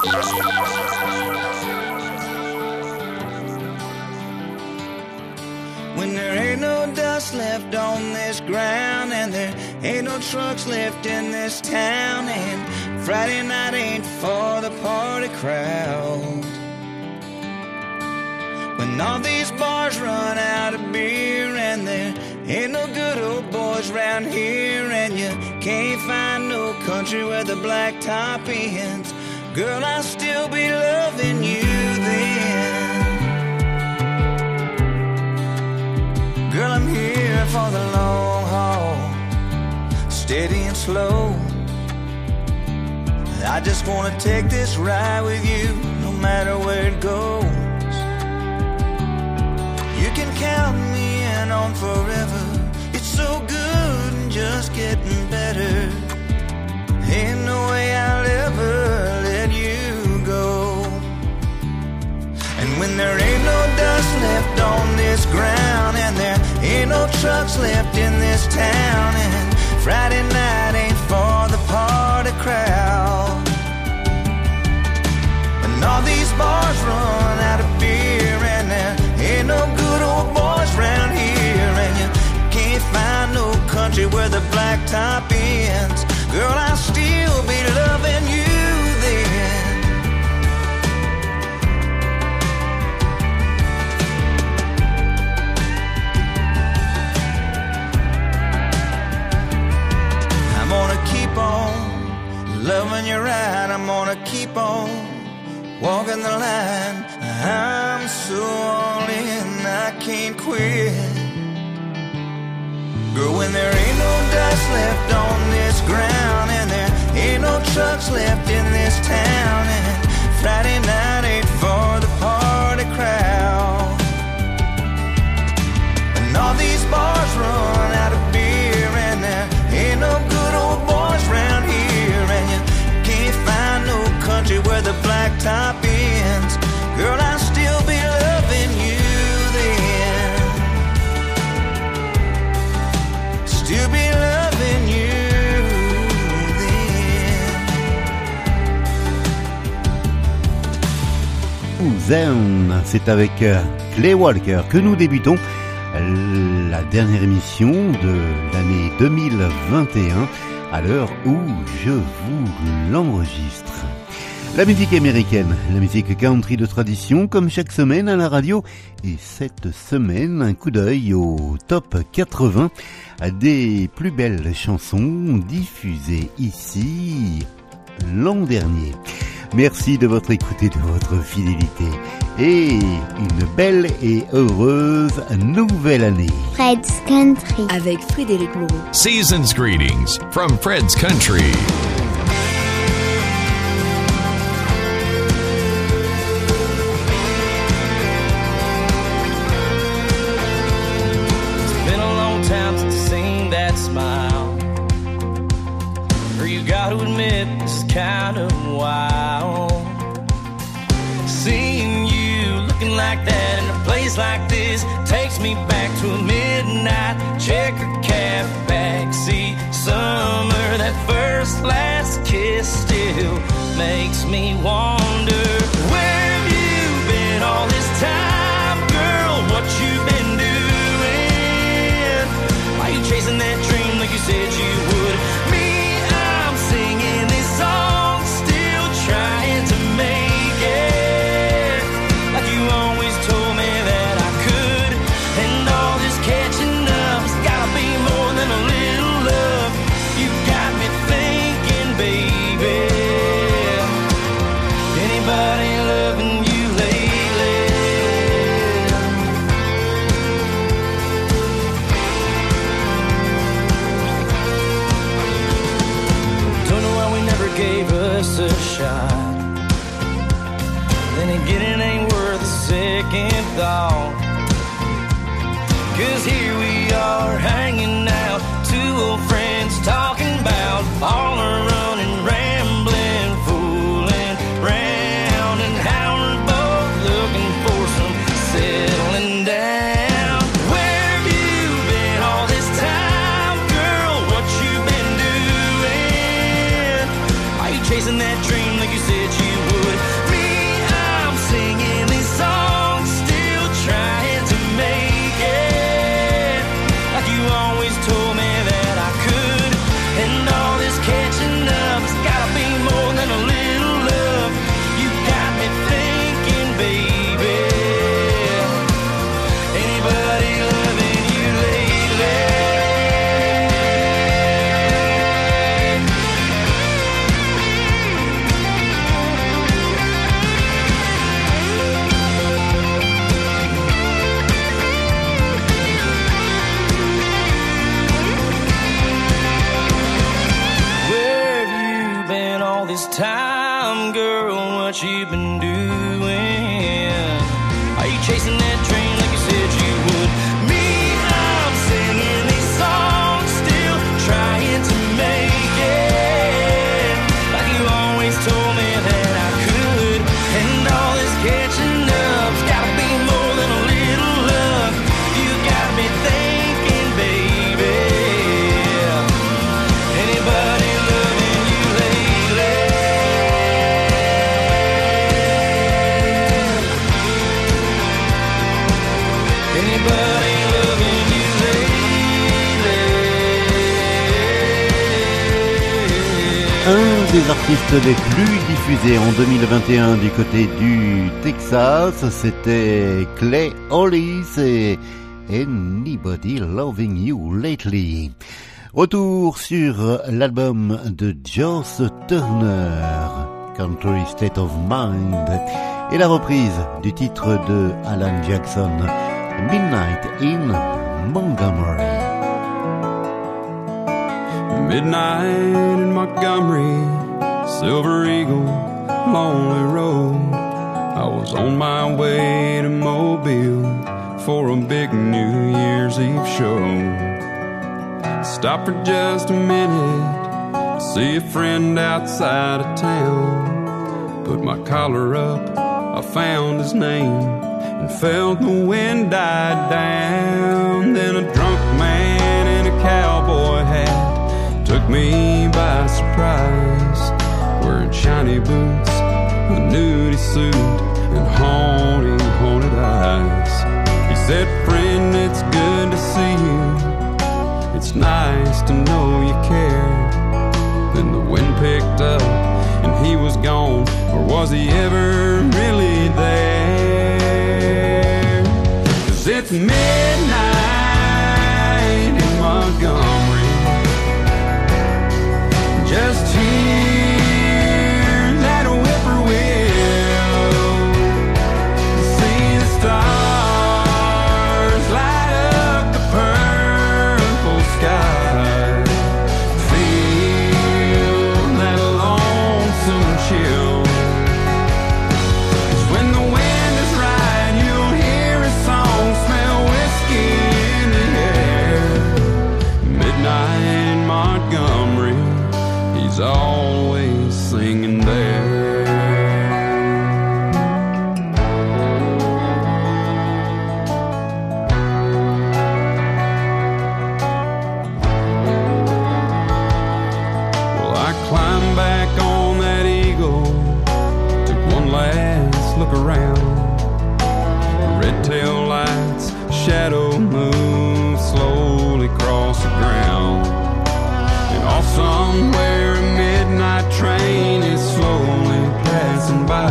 When there ain't no dust left on this ground and there ain't no trucks left in this town and Friday night ain't for the party crowd. When all these bars run out of beer and there ain't no good old boys round here and you can't find no country where the black top ends, girl, I'll still be loving you then. Girl, I'm here for the long haul, steady and slow. I just wanna take this ride with you, no matter where it goes. You can count me in on forever. It's so good and just getting better. Ain't no way I'll ever let when there ain't no dust left on this ground, and there ain't no trucks left in this town, and Friday night ain't for the party crowd. And all these bars run out of beer, and there ain't no good old boys round here, and you can't find no country where the black top ends. Girl, I'll still be loving you loving you right. I'm gonna keep on walking the line. I'm so all in, I can't quit. Girl, when there ain't no dust left on this ground, and there ain't no trucks left in this town, and Friday night ain't for the party crowd. And all these bars run out of c'est avec euh, Clay Walker que nous débutons la dernière émission de l'année 2021 à l'heure où je vous l'enregistre. La musique américaine, la musique country de tradition comme chaque semaine à la radio et cette semaine un coup d'œil au top 80 des plus belles chansons diffusées ici l'an dernier. Merci de votre écoute et de votre fidélité. Et une belle et heureuse nouvelle année. Fred's Country. Avec Frédéric Moreau. Season's greetings from Fred's Country. Place like this takes me back to a midnight checker cab backseat summer. That first last kiss still makes me wonder thought. Cause here we are hanging out, two old friends talking about all les plus diffusés en 2021 du côté du Texas, c'était Clay Hollis et Anybody Loving You Lately. Retour sur l'album de Joss Turner, Country State of Mind, et la reprise du titre de Alan Jackson, Midnight in Montgomery. Midnight in Montgomery, Silver Eagle, Lonely Road. I was on my way to Mobile for a big New Year's Eve show. Stop for just a minute see a friend outside of town. Put my collar up, I found his name and felt the wind die down. Then a drunk man in a cowboy hat took me by surprise. Wearing shiny boots, a nudie suit, and haunting, haunted eyes. He said, Friend, it's good to see you. It's nice to know you care. Then the wind picked up and he was gone, or was he ever really there? Cause it's midnight in Montgomery. Passing by. I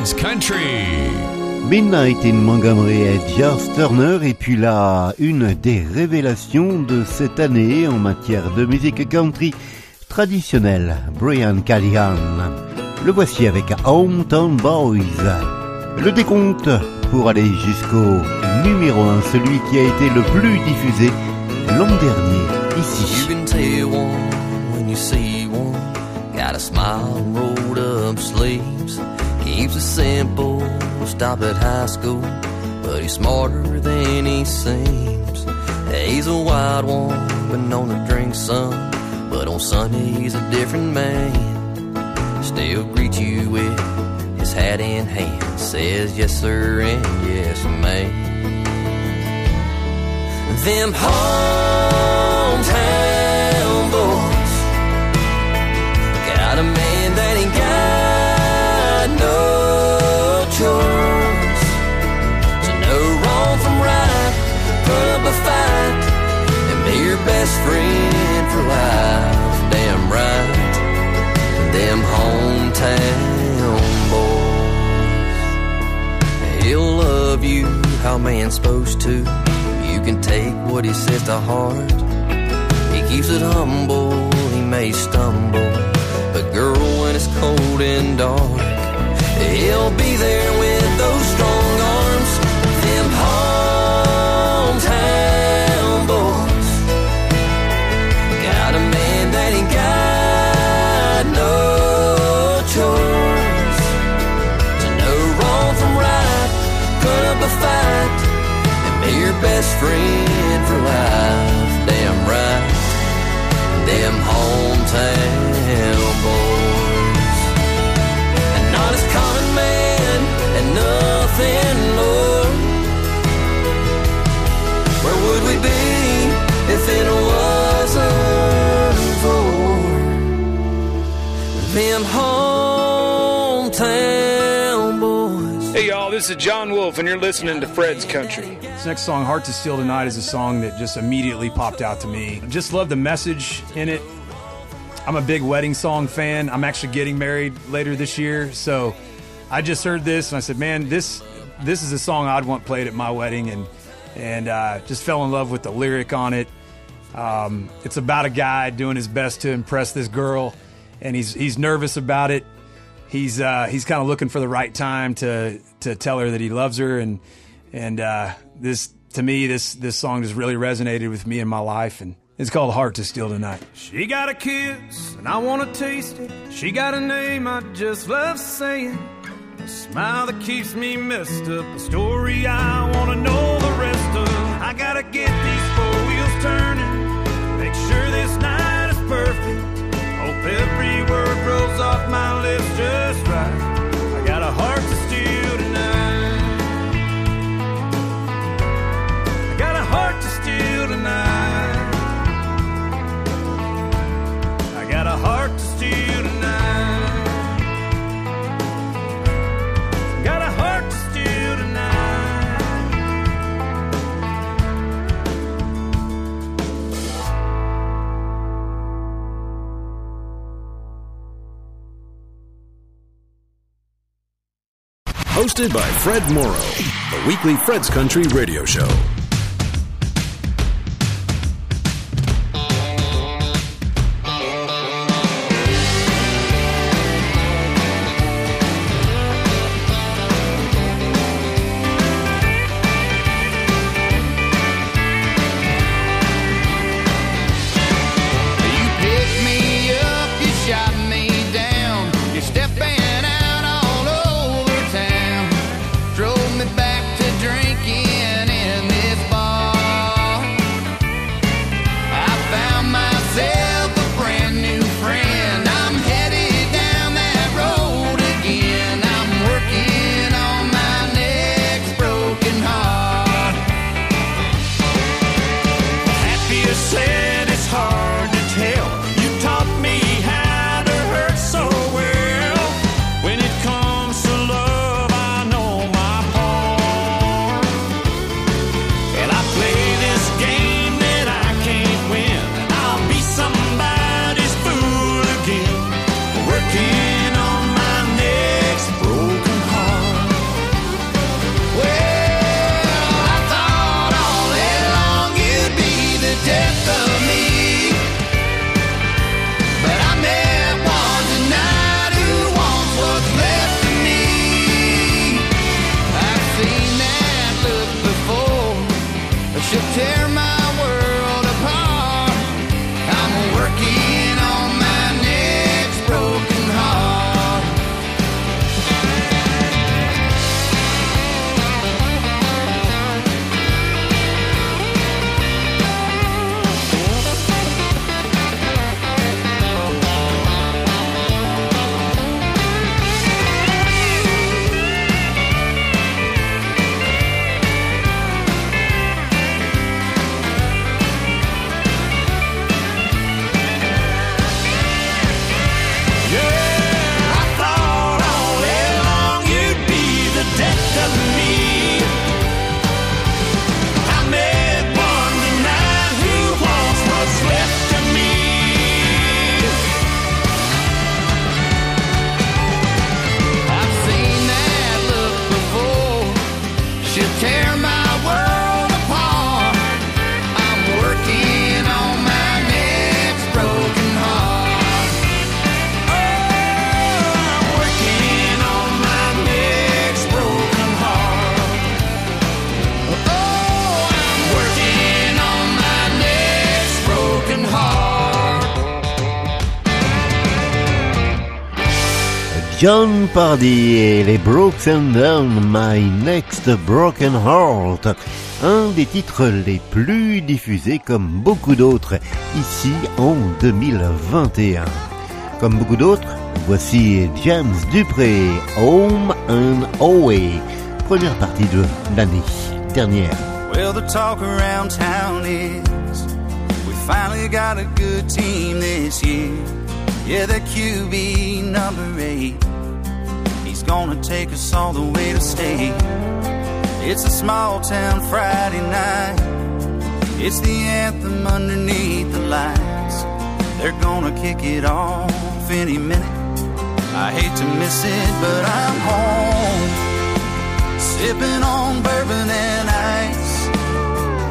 Country. Midnight in Montgomery et Joss Turner et puis là une des révélations de cette année en matière de musique country traditionnelle, Brian Callahan. Le voici avec Hometown Boys. Le décompte pour aller jusqu'au numéro 1, celui qui a été le plus diffusé l'an dernier You ici. can tell one when you see one. Got a smile rolled up sleeves. Keeps it simple, stop at high school, but he's smarter than he seems. He's a wild one, but known to drink some, but on Sunday he's a different man. Still greet you with his hat in hand, says yes sir and yes ma'am. Them hometown choice. To know wrong from right, put up a fight, and be your best friend for life. Damn right, them hometown boys. He'll love you how man's supposed to. You can take what he says to heart. He keeps it humble, he may stumble. But girl, when it's cold and dark, he'll be there with those strong arms. Them hometown boys. Got a man that ain't got no choice. To know wrong from right, put up a fight, and be your best friend for life. Damn right, them hometown nothing more. Where would we be if it wasn't for them hometown boys? Hey y'all, this is Jon Wolfe, and you're listening to Fred's Country. This next song, Heart to Steal Tonight, is a song that just immediately popped out to me. Just love the message in it. I'm a big wedding song fan. I'm actually getting married later this year, so I just heard this and I said, "Man, this this is a song I'd want played at my wedding," and and uh, just fell in love with the lyric on it. Um, it's about a guy doing his best to impress this girl, and he's he's nervous about it. He's uh, he's kind of looking for the right time to to tell her that he loves her, and and uh, this to me this this song just really resonated with me in my life, and it's called "Heart to Steal Tonight." She got a kiss, and I want to taste it. She got a name I just love saying. A smile that keeps me messed up. A story I want to know the rest of. I gotta get these four wheels turning. Make sure this night is perfect. Hope every word rolls off my lips just right. I got a heart to steal tonight. I got a heart to steal tonight. I got a heart to steal Hosted by Fred Moreau, the weekly Fred's Country radio show. John Pardy et les Broken Down My Next Broken Heart, un des titres les plus diffusés comme beaucoup d'autres ici en 2021. Comme beaucoup d'autres, voici James Dupré, Home and Away, première partie de l'année dernière. Well, the talk around town is we finally got a good team this year. Yeah, the QB number eight. He's gonna take us all the way to state. It's a small town Friday night. It's the anthem underneath the lights. They're gonna kick it off any minute. I hate to miss it, but I'm home. Sipping on bourbon and ice.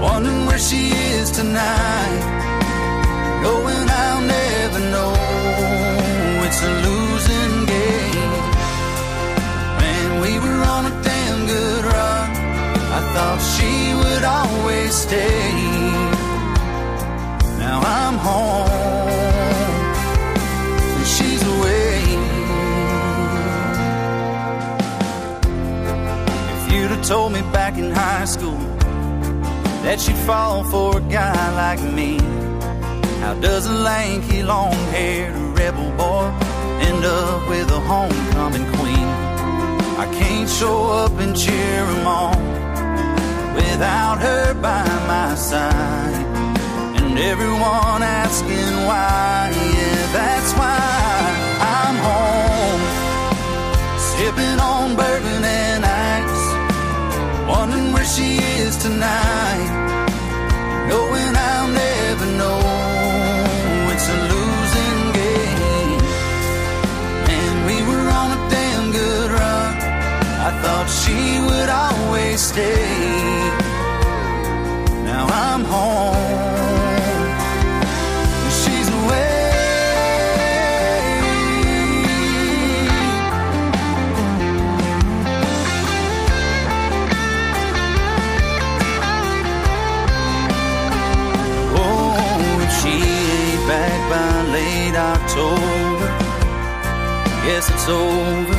Wondering where she is tonight. Knowing I'll stay. Now I'm home and she's away. If you'd have told me back in high school that she'd fall for a guy like me. How does a lanky, long haired rebel boy end up with a homecoming queen? I can't show up and cheer him on without her by my side. And everyone asking why, yeah, that's why I'm home. Sipping on bourbon and ice, wondering where she is tonight. Knowing I'll never know it's a losing game. And we were on a damn good run. I thought she would always stay. I'm home. She's away. Oh, if she ain't back by late October, guess it's over.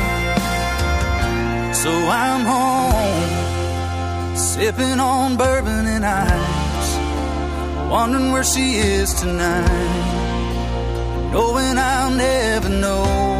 So I'm home, sipping on bourbon and ice, wondering where she is tonight, knowing I'll never know.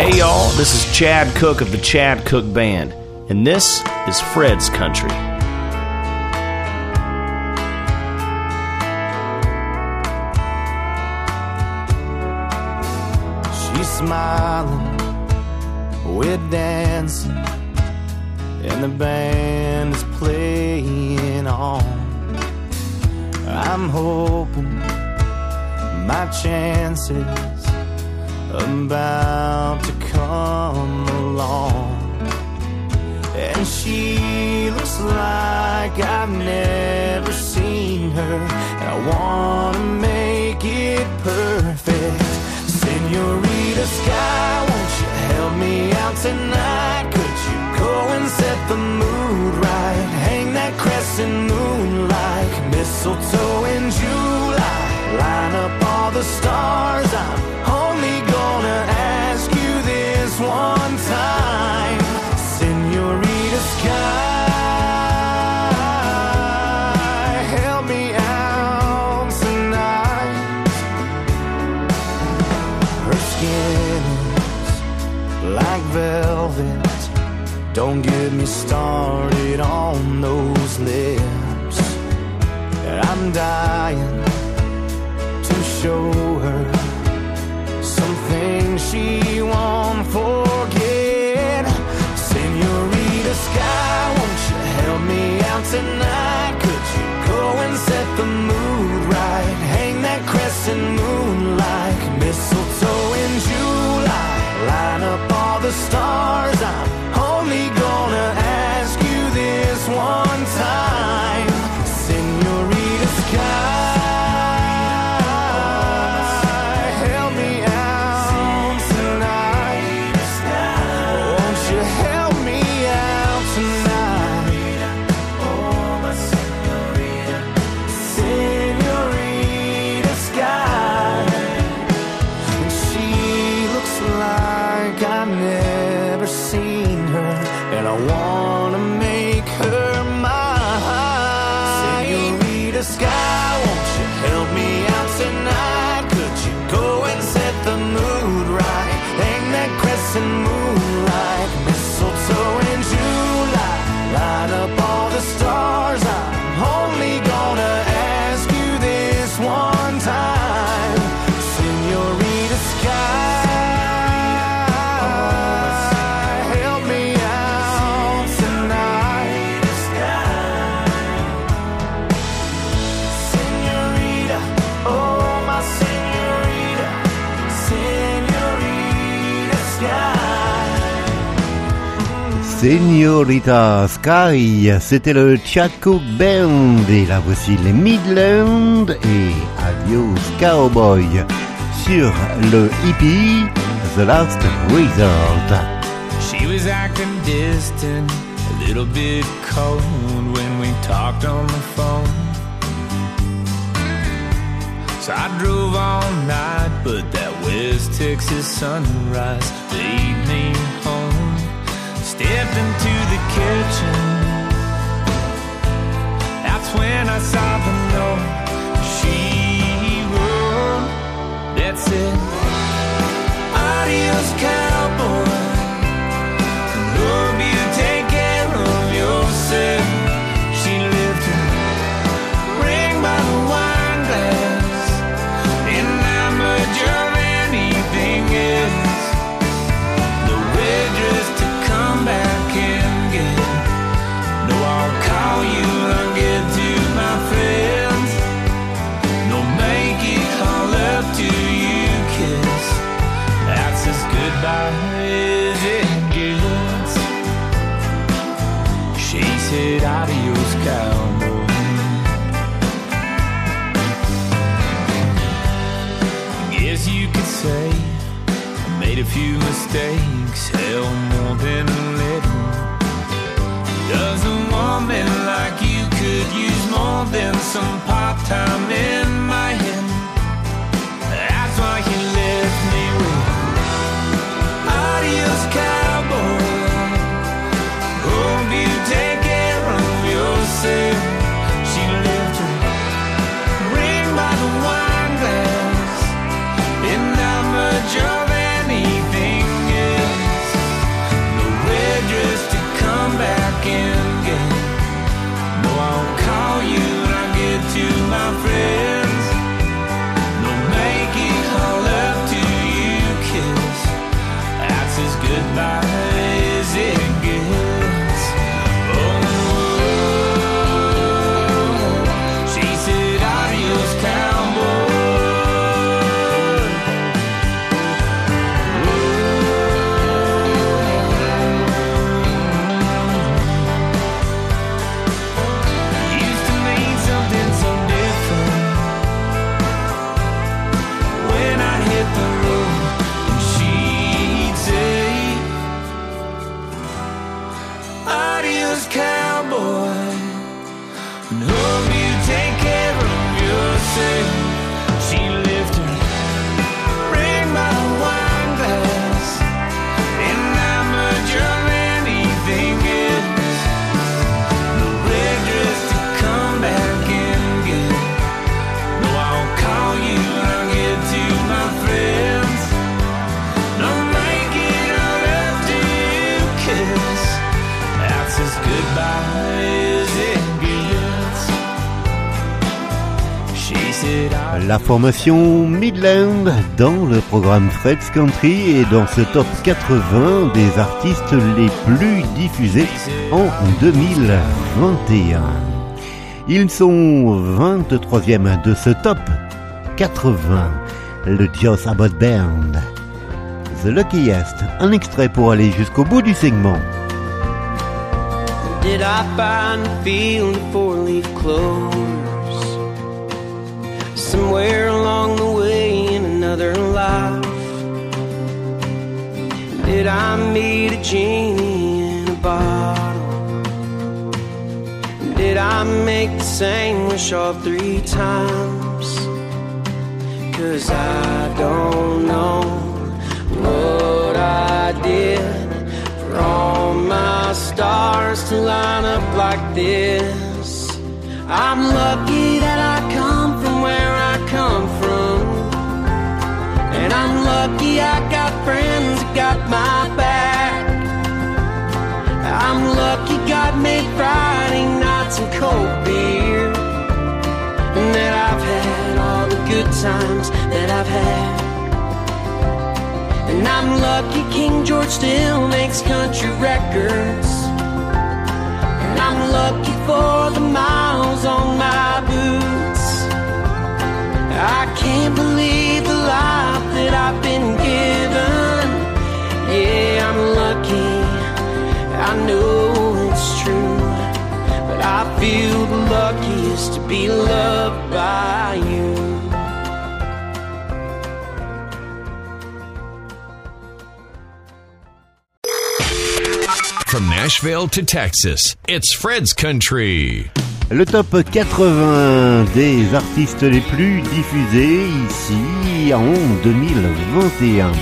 Hey y'all, this is Chad Cooke of the Chad Cooke Band, and this is Fred's Country. She's smiling, we're dancing, and the band is playing on. I'm hoping my chances about come along. And she looks like I've never seen her. And I wanna make it perfect. Senorita Sky, won't you help me out tonight? Could you go and set the mood right? Hang that crescent moon like mistletoe in July. Line up all the stars. I'm only gonna one time. Senorita Sky, help me out tonight. Her skin is like velvet. Don't get me started on those lips. I'm dying to show her something she right? Hang Señorita Sky, c'était le Chad Cook Band et là voici les Midlands et Adios Cowboy sur le hippie The Last Resort. She was acting distant, a little bit cold when we talked on the phone. So I drove all night, but that West Texas sunrise made me home. Stepped into the kitchen. That's when I saw the note she wrote. That said, Adios, cowboy. Mistakes, hell, more than a little. Does a woman like you could use more than some part time in formation Midland dans le programme Fred's Country et dans ce top 80 des artistes les plus diffusés en 2021. Ils sont 23e de ce top 80, le Joss Abbott Band. The Luckiest, un extrait pour aller jusqu'au bout du segment. Did I find field four-leaf somewhere along the way in another life? Did I meet a genie in a bottle? Did I make the same wish all three times? Cause I don't know what I did for all my stars to line up like this. I'm lucky come from. And I'm lucky I got friends that got my back. I'm lucky God made Friday nights and cold beer. And that I've had all the good times that I've had. And I'm lucky King George still makes country records. And I'm lucky for the miles on my. I can't believe the life that I've been given. Yeah, I'm lucky, I know it's true. But I feel the luckiest to be loved by you. From Nashville to Texas, it's Fred's Country. Le top 80 des artistes les plus diffusés ici en 2021.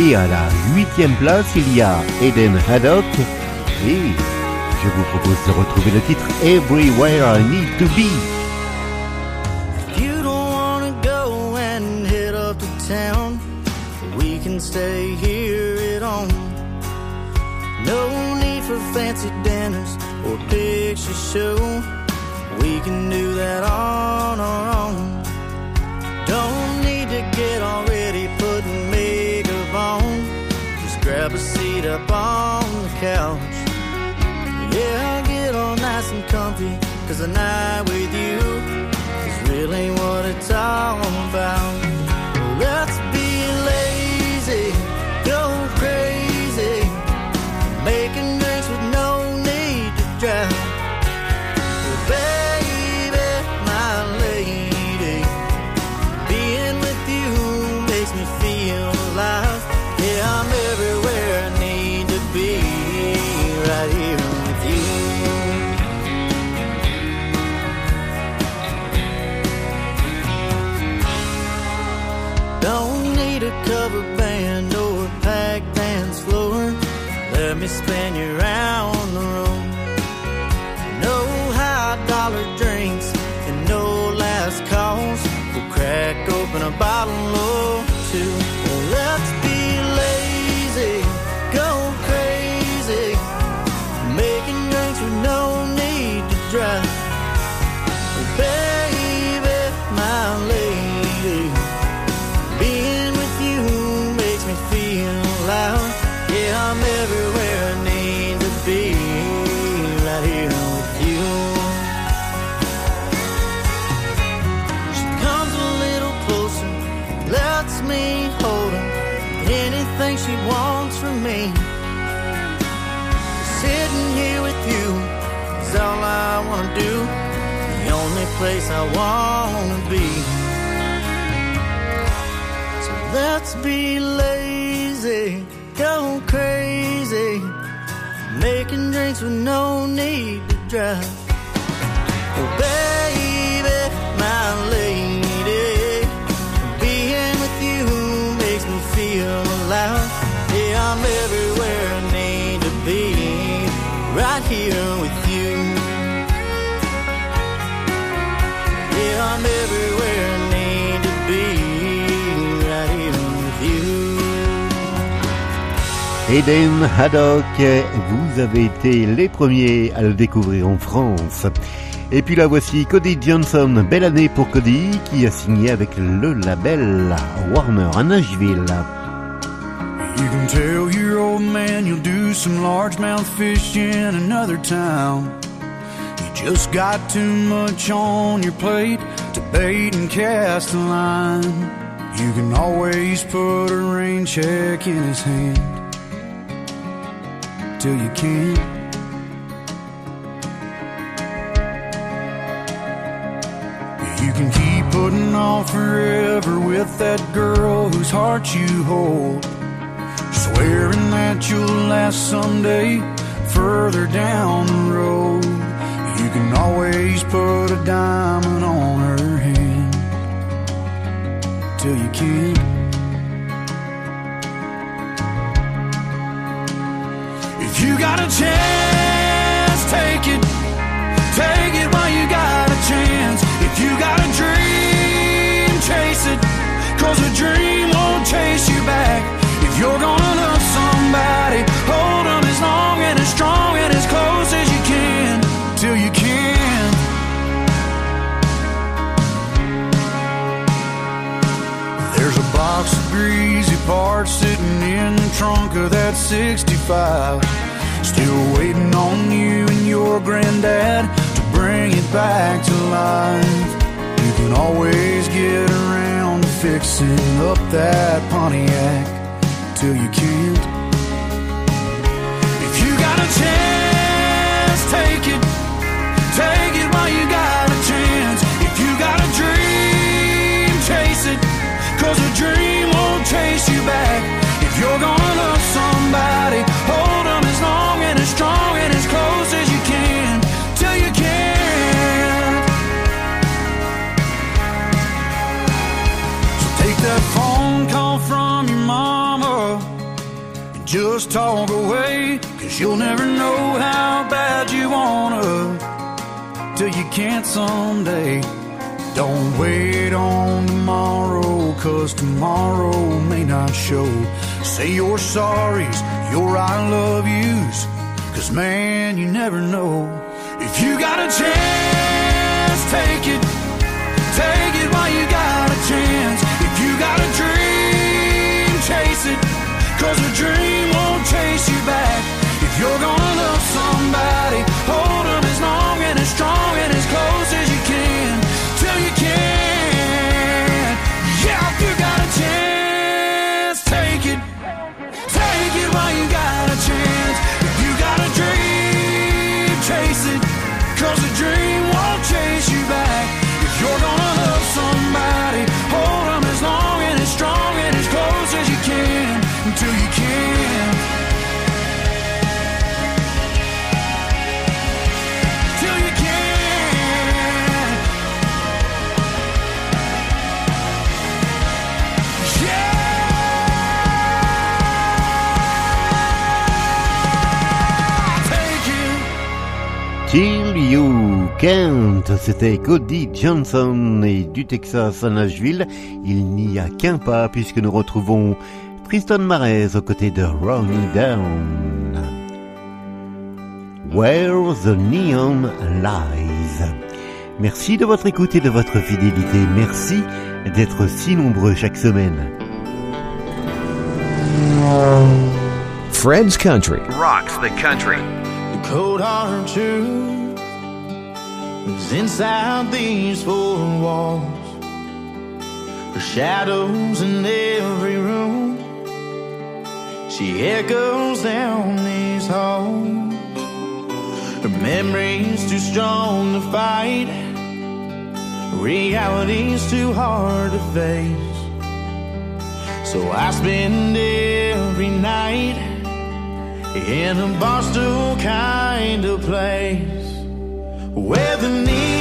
Et à la huitième place, il y a Eden Haddock. Et je vous propose de retrouver le titre Everywhere I Need to Be. Stay here at home. No need for fancy dinners or show. That on our own. Don't need to get all ready, putting makeup on. Just grab a seat up on the couch. Yeah, get all nice and comfy, cause a night with you is really what it's all about. Let's place I wanna be. So let's be lazy, go crazy, making drinks with no need to drive. Eden Haddock, vous avez été les premiers à le découvrir en France. Et puis la voici Cody Johnson, belle année pour Cody, qui a signé avec le label Warner à Nashville. You can tell your old man you'll do some largemouth fish in another town. You just got too much on your plate to bait and cast a line. You can always put a rain check in his hand till you can't. You can keep putting off forever with that girl whose heart you hold. Swearing that you'll last someday further down the road. You can always put a diamond on her hand till you can't. Got a chance, take it. Take it while you got a chance. If you got a dream, chase it. Cause a dream won't chase you back. If you're gonna love somebody, hold them as long and as strong and as close as you can. Till you can. There's a box of greasy parts sitting in the trunk of that 65. They're waiting on you and your granddad to bring it back to life. You can always get around to fixing up that Pontiac till you can't. If you got a chance, take it. Take it while you got a chance. If you got a dream, chase it. Cause a dream won't chase you back. If you're gonna love somebody, hold on. Just talk away. Cause you'll never know how bad you wanna till you can't someday. Don't wait on tomorrow, cause tomorrow may not show. Say your sorries, your I love yous, cause man, you never know. If you got a chance, take it. Take it while you got a chance. If you got a dream, chase it. Cause a dream won't you back. If you're gonna love somebody, You Can't, c'était Cody Johnson et du Texas à Nashville. Il n'y a qu'un pas puisque nous retrouvons Tristan Mares aux côtés de Ronnie Down. Where the Neon Lies. Merci de votre écoute et de votre fidélité. Merci d'être si nombreux chaque semaine. Fred's Country. Rocks the country. The cold hard truth is inside these four walls. Her shadows in every room. She echoes down these halls. Her memory's too strong to fight. Reality's too hard to face. So I spend every night in a barstool kind of place where the neon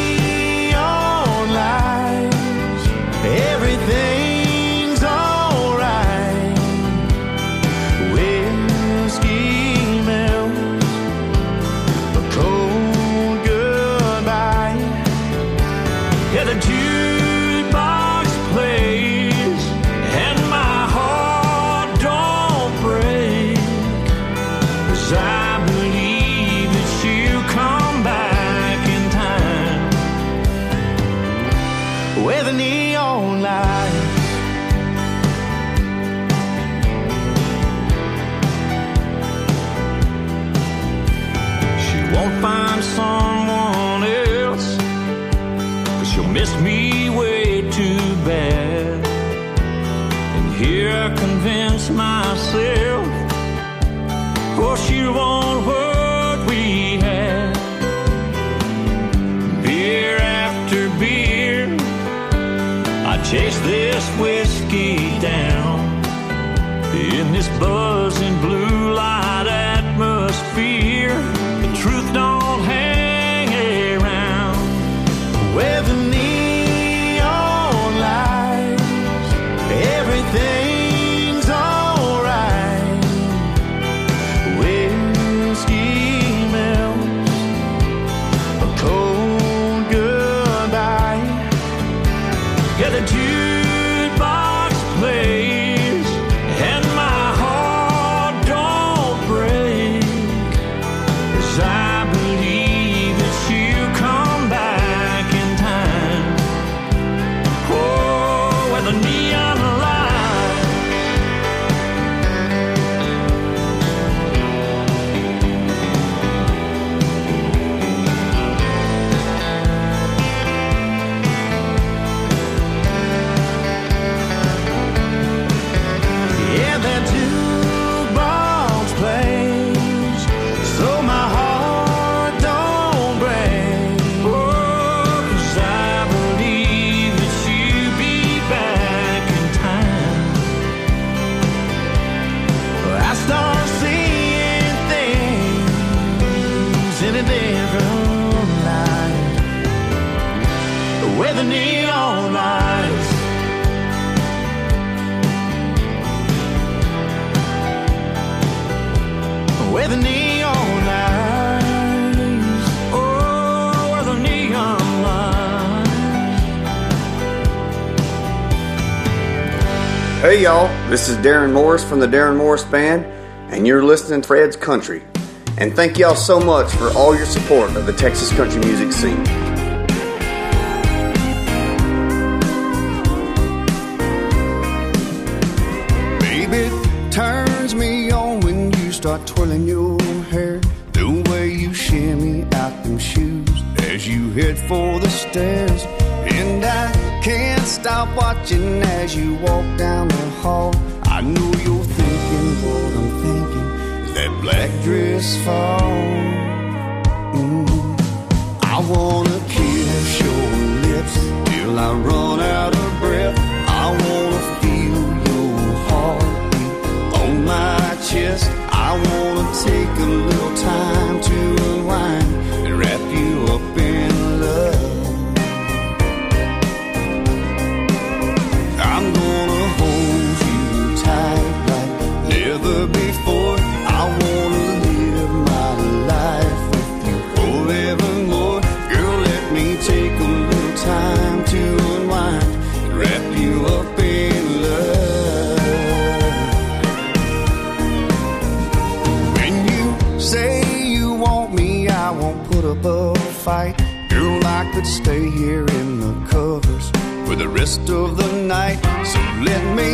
myself. For she won't this is Darrin Morris from the Darrin Morris Band, and you're listening to Fred's Country. And thank y'all so much for all your support of the Texas country music scene. Baby, turns me on when you start twirling your hair. The way you shimmy out them shoes as you head for the stairs. Watching as you walk down the hall. I know you're thinking what I'm thinking. That black dress fall? Mm. I wanna kiss your lips till I run out of breath. I wanna feel your heartbeat on my chest. I wanna take a little time to stay here in the covers for the rest of the night. So let me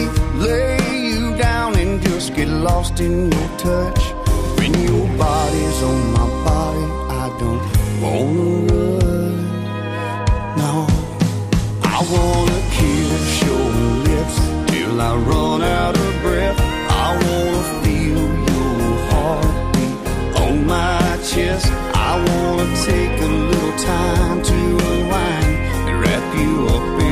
lay you down and just get lost in your touch. When your body's on my body, I don't wanna run. No, I wanna kiss your lips till I run out of breath. I wanna feel your heartbeat on my chest. I wanna take a little time to unwind and wrap you up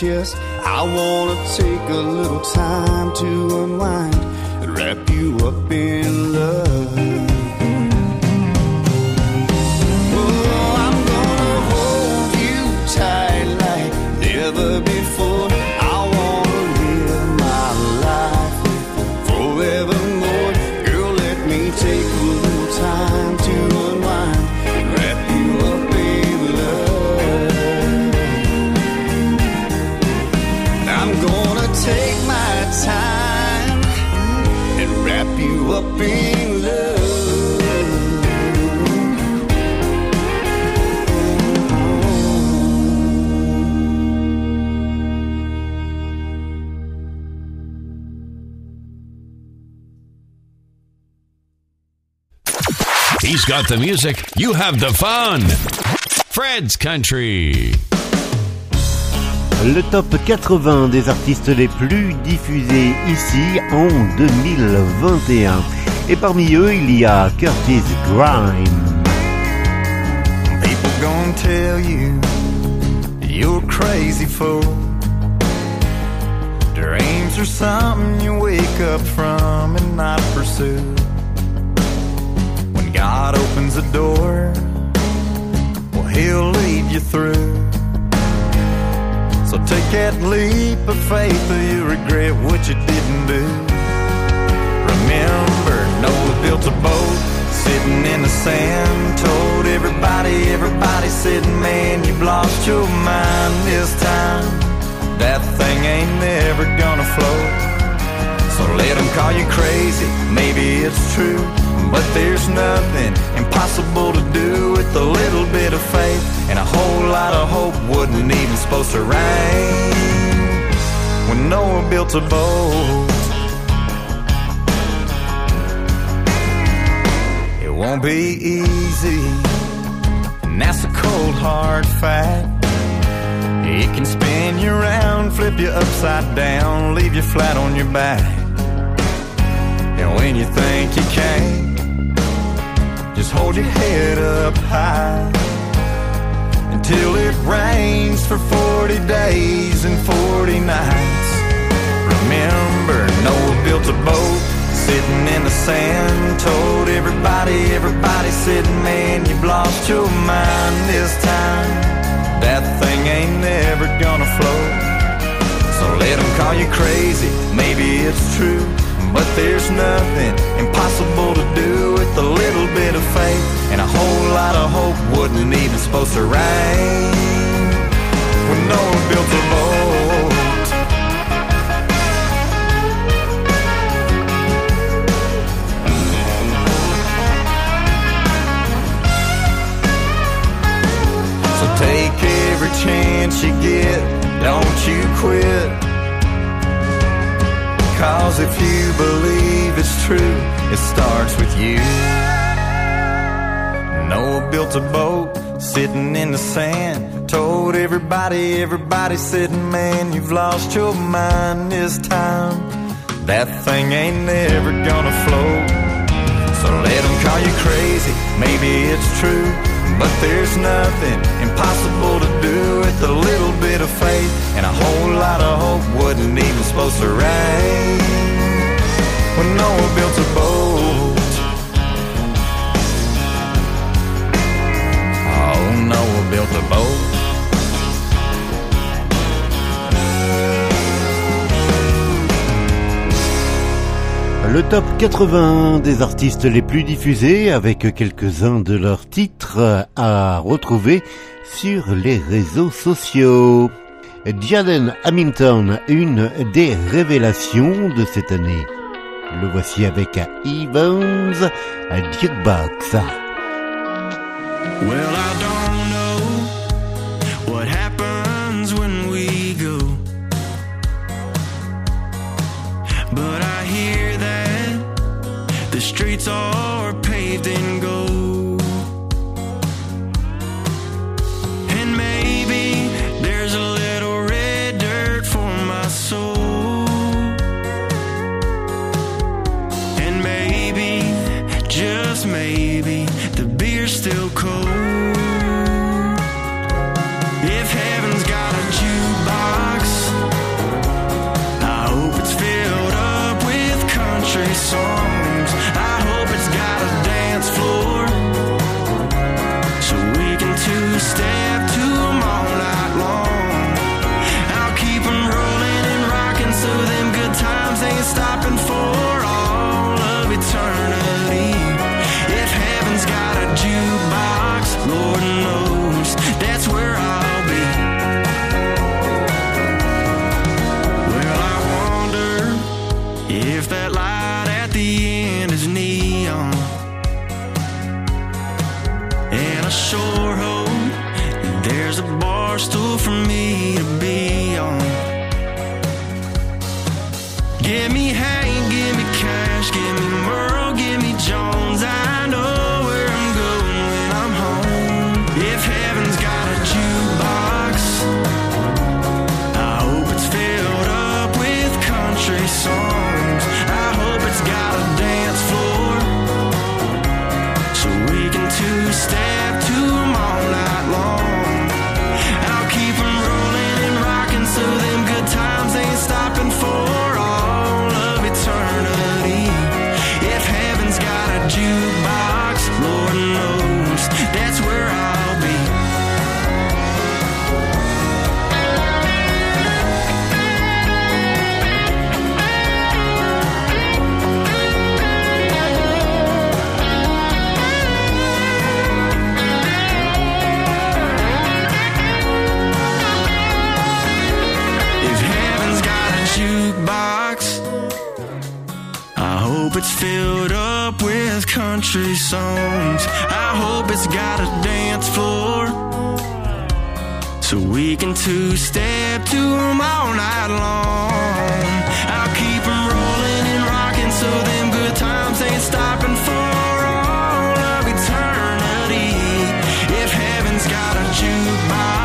chest. I wanna take a little time to unwind and wrap you up in love. The music, you have the fun. Fred's Country. Le top 80 des artistes les plus diffusés ici en 2021. Et parmi eux, il y a Curtis Grime. People gonna tell you you're crazy fool. Dreams are something you wake up from and not pursue. Take leap of faith or you regret what you didn't do. Remember, Noah built a boat sitting in the sand. Told everybody, everybody said, man, you've lost your mind this time. That thing ain't never gonna float. So let them call you crazy, maybe it's true. But there's nothing impossible to do with a little bit of faith. And a whole lot of hope wasn't even supposed to rain. When Noah built a boat, it won't be easy. And that's a cold hard fact. It can spin you around, flip you upside down, leave you flat on your back. And when you think you can't, just hold your head up high until it rains for 40 days and 40 nights. Remember, Noah built a boat sitting in the sand. Told everybody, everybody said, man, you've lost your mind this time. That thing ain't never gonna float. So let them call you crazy, maybe it's true. But there's nothing impossible to do with a little bit of faith and a whole lot of hope. Wasn't even supposed to rain when Noah built a boat. So take every chance you get, don't you quit. Cause if you believe it's true, it starts with you. Noah built a boat sitting in the sand. Told everybody, everybody said, man, you've lost your mind this time. That thing ain't never gonna float. So let them call you crazy, maybe it's true. But there's nothing impossible to do with a little bit of faith and a whole lot of hope. Wasn't even supposed to rain when Noah built a boat. Oh, Noah built a boat. Le top 80 des artistes les plus diffusés avec quelques-uns de leurs titres à retrouver sur les réseaux sociaux. Jaden Hamilton, une des révélations de cette année. Le voici avec Evans don't streets are paved in gold. And maybe there's a little red dirt for my soul. And maybe, just maybe, the beer's still cold. Country songs. I hope it's got a dance floor so we can two step to 'em all night long. I'll keep 'em rolling and rocking so them good times ain't stopping for all of eternity. If heaven's got a jukebox,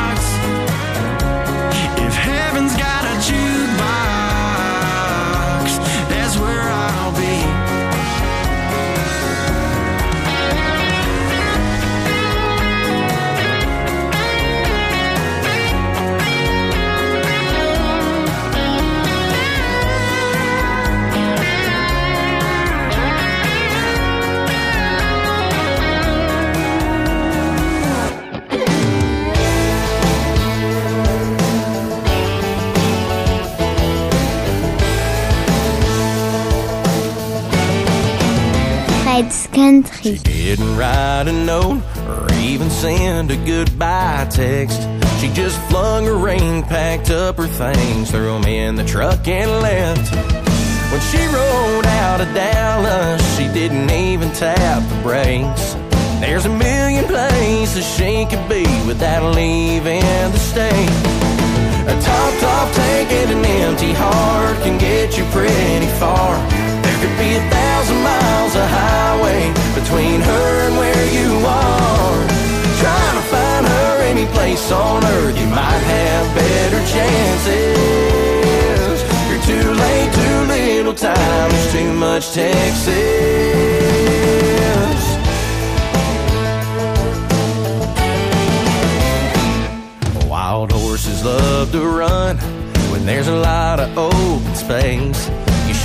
Country. Didn't write a note or even send a goodbye text. She just flung her ring, packed up her things, threw them in the truck and left. When she rode out of Dallas, she didn't even tap the brakes. There's a million places she could be without leaving the state. A top, top tank and an empty heart can get you pretty far. Could be a thousand miles of highway between her and where you are. Trying to find her any place on earth, you might have better chances. You're too late, too little time, there's too much Texas. Wild horses love to run when there's a lot of open space.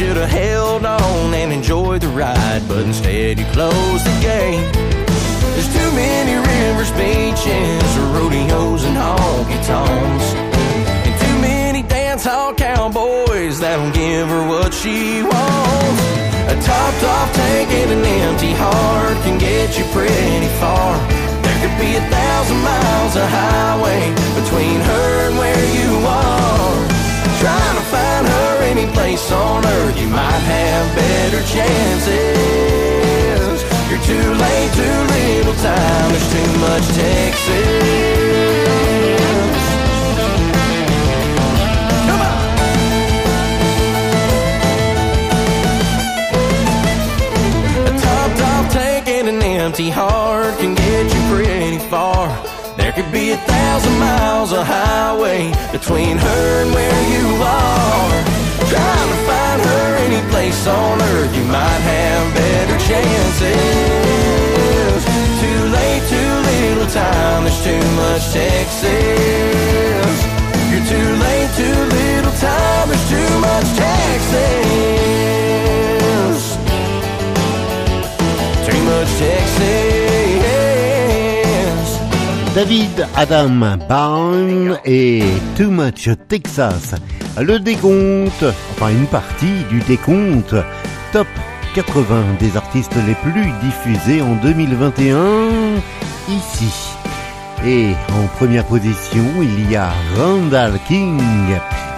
Should have held on and enjoyed the ride, but instead you closed the gate. There's too many rivers, beaches, rodeos, and honky tonks. And too many dance hall cowboys that'll give her what she wants. A topped off tank and an empty heart can get you pretty far. There could be a thousand miles of highway between her and where you are. Trying to find her any place on earth, you might have better chances. You're too late, too little time, there's too much Texas. Come on! A top, top tank and an empty heart can get you pretty far. There could be a thousand miles of highway between her and where you are. Trying to find her any place on earth, you might have better chances. Too late, too little time, there's too much Texas. You're too late, too little time, there's too much Texas. Too much Texas. David Adam Barn et Too Much Texas. Le décompte, enfin une partie du décompte top 80 des artistes les plus diffusés en 2021 ici. Et en première position, il y a Randall King.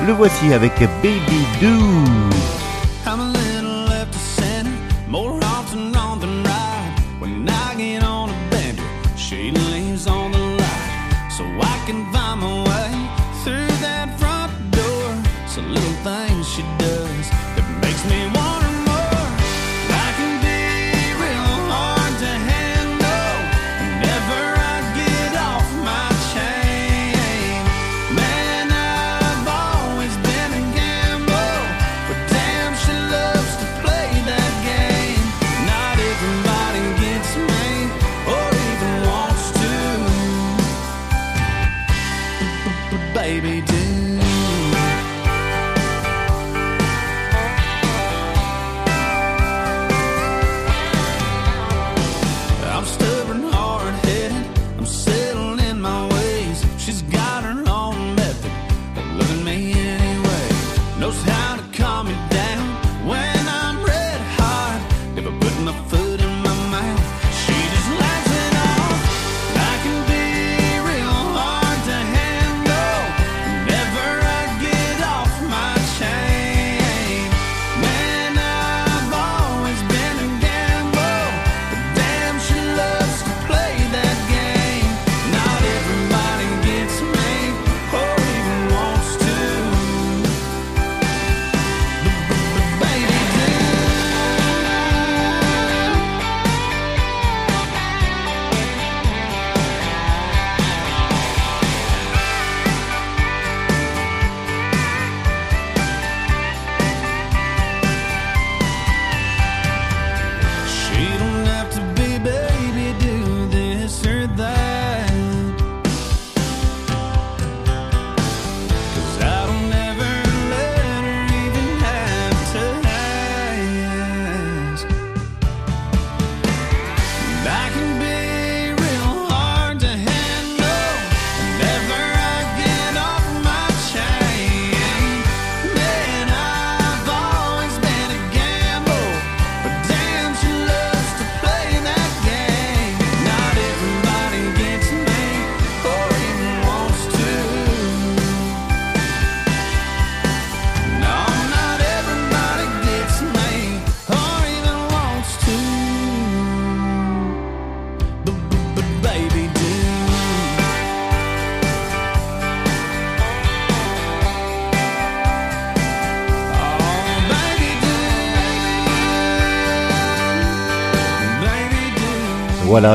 Le voici avec Baby Do.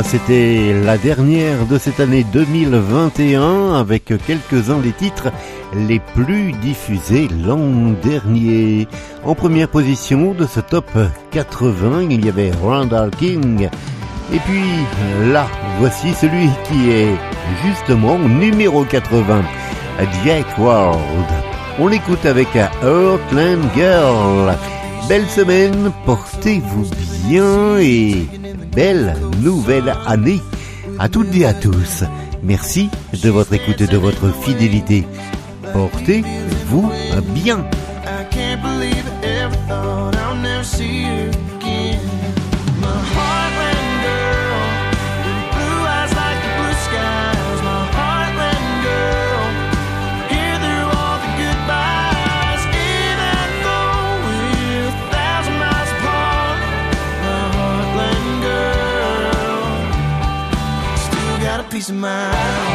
C'était la dernière de cette année 2021 avec quelques-uns des titres les plus diffusés l'an dernier. En première position de ce top 80, il y avait Randall King. Et puis là, voici celui qui est justement numéro 80, Jack Ward. On l'écoute avec Heartland Girl. Belle semaine, portez-vous bien et belle nouvelle année à toutes et à tous. Merci de votre écoute et de votre fidélité. Portez-vous bien. is mine.